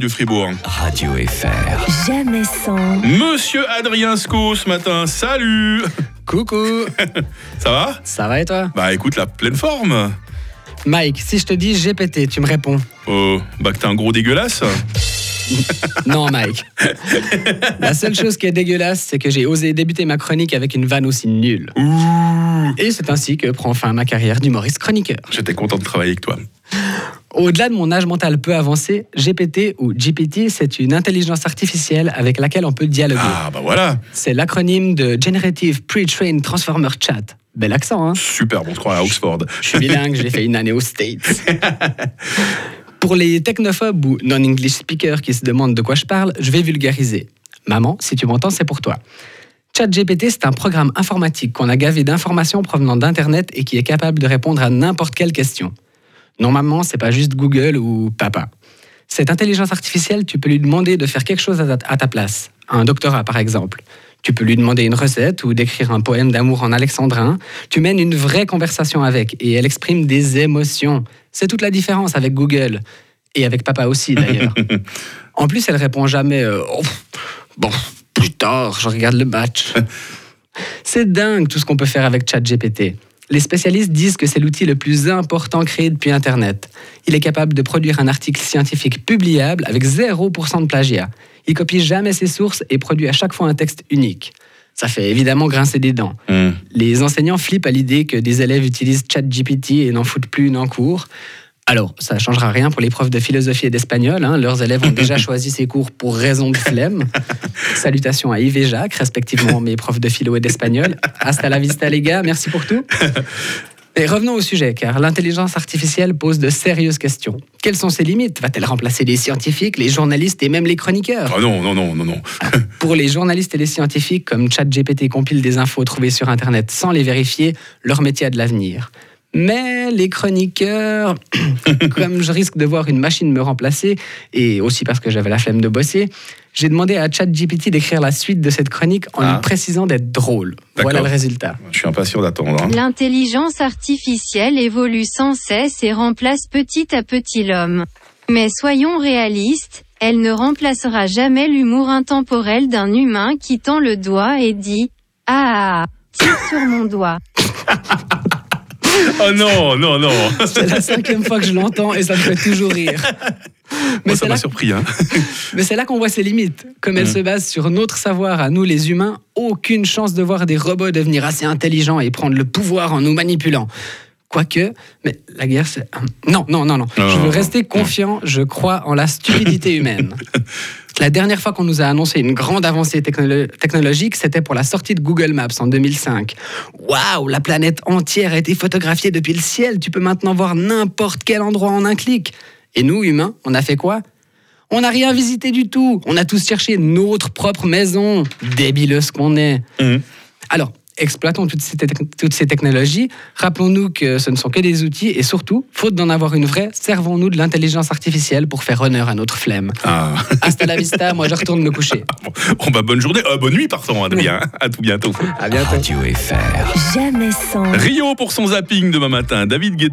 de Fribourg. Radio FR. Jamais sans, Monsieur Adrien Sco ce matin, salut Coucou, Ça va? Ça va et toi? Bah écoute, la pleine forme Mike, si je te dis GPT, tu me réponds Oh, bah que t'es un gros dégueulasse Non Mike. La seule chose qui est dégueulasse, c'est que j'ai osé débuter ma chronique avec une vanne aussi nulle. Et c'est ainsi que prend fin ma carrière d'humoriste chroniqueur. J'étais content de travailler avec toi. Au-delà de mon âge mental peu avancé, GPT ou GPT, c'est une intelligence artificielle avec laquelle on peut dialoguer. Ah bah voilà C'est l'acronyme de Generative Pre-trained Transformer Chat. Bel accent, hein Super, on se croit à Oxford. Je suis bilingue, j'ai fait une année au States. Pour les technophobes ou non-English speakers qui se demandent de quoi je parle, je vais vulgariser. Maman, si tu m'entends, c'est pour toi. ChatGPT, c'est un programme informatique qu'on a gavé d'informations provenant d'Internet et qui est capable de répondre à n'importe quelle question. Non, maman, c'est pas juste Google ou papa. Cette intelligence artificielle, tu peux lui demander de faire quelque chose à ta, à ta place. Un doctorat, par exemple. Tu peux lui demander une recette ou d'écrire un poème d'amour en alexandrin. Tu mènes une vraie conversation avec et elle exprime des émotions. C'est toute la différence avec Google. Et avec papa aussi, d'ailleurs. en plus, elle répond jamais euh, Oh, Bon, plus tard, je regarde le match. C'est dingue tout ce qu'on peut faire avec ChatGPT. Les spécialistes disent que c'est l'outil le plus important créé depuis Internet. Il est capable de produire un article scientifique publiable avec 0% de plagiat. Il copie jamais ses sources et produit à chaque fois un texte unique. Ça fait évidemment grincer des dents. Hmm. Les enseignants flippent à l'idée que des élèves utilisent ChatGPT et n'en foutent plus une en cours. Alors, ça ne changera rien pour les profs de philosophie et d'espagnol. hein. Leurs élèves ont déjà choisi ces cours pour raison de flemme. Salutations à Yves et Jacques, respectivement mes profs de philo et d'espagnol. Hasta la vista, les gars. Merci pour tout. Mais revenons au sujet, car l'intelligence artificielle pose de sérieuses questions. Quelles sont ses limites? Va-t-elle remplacer les scientifiques, les journalistes et même les chroniqueurs? Ah non, non, non, non, non. pour les journalistes et les scientifiques, comme ChatGPT compile des infos trouvées sur Internet sans les vérifier, leur métier a de l'avenir. Mais les chroniqueurs, comme je risque de voir une machine me remplacer, et aussi parce que j'avais la flemme de bosser, j'ai demandé à ChatGPT d'écrire la suite de cette chronique en Ah. lui précisant d'être drôle. Voilà le résultat. Je suis impatient d'attendre. hein. L'intelligence artificielle évolue sans cesse et remplace petit à petit l'homme. Mais soyons réalistes, elle ne remplacera jamais l'humour intemporel d'un humain qui tend le doigt et dit ⁇ Ah, tire sur mon doigt Oh non, non, non C'est la cinquième fois que je l'entends et ça me fait toujours rire. Mais Moi, ça m'a là surpris. Hein. Mais c'est là qu'on voit ses limites. Comme elle Mm. se base sur notre savoir à nous les humains, aucune chance de voir des robots devenir assez intelligents et prendre le pouvoir en nous manipulant. Quoique, mais la guerre, c'est... Non, non, non, non. Non, je veux rester confiant, je crois en la stupidité humaine. La dernière fois qu'on nous a annoncé une grande avancée technolo- technologique, c'était pour la sortie de Google Maps en 2005. Waouh, la planète entière a été photographiée depuis le ciel. Tu peux maintenant voir n'importe quel endroit en un clic. Et nous, humains, on a fait quoi? On n'a rien visité du tout. On a tous cherché notre propre maison. Débileux qu'on est. Mhm. Alors, exploitons toutes ces, tec- toutes ces technologies. Rappelons-nous que ce ne sont que des outils et surtout, faute d'en avoir une vraie, servons-nous de l'intelligence artificielle pour faire honneur à notre flemme. Ah. Hasta la vista, moi je retourne me coucher. Bon, bah, bonne journée, Euh, bonne nuit, pardon, Adrien. À tout bientôt. À bientôt. Radio FR. jamais sans. Rio pour son zapping demain matin. David Guetta.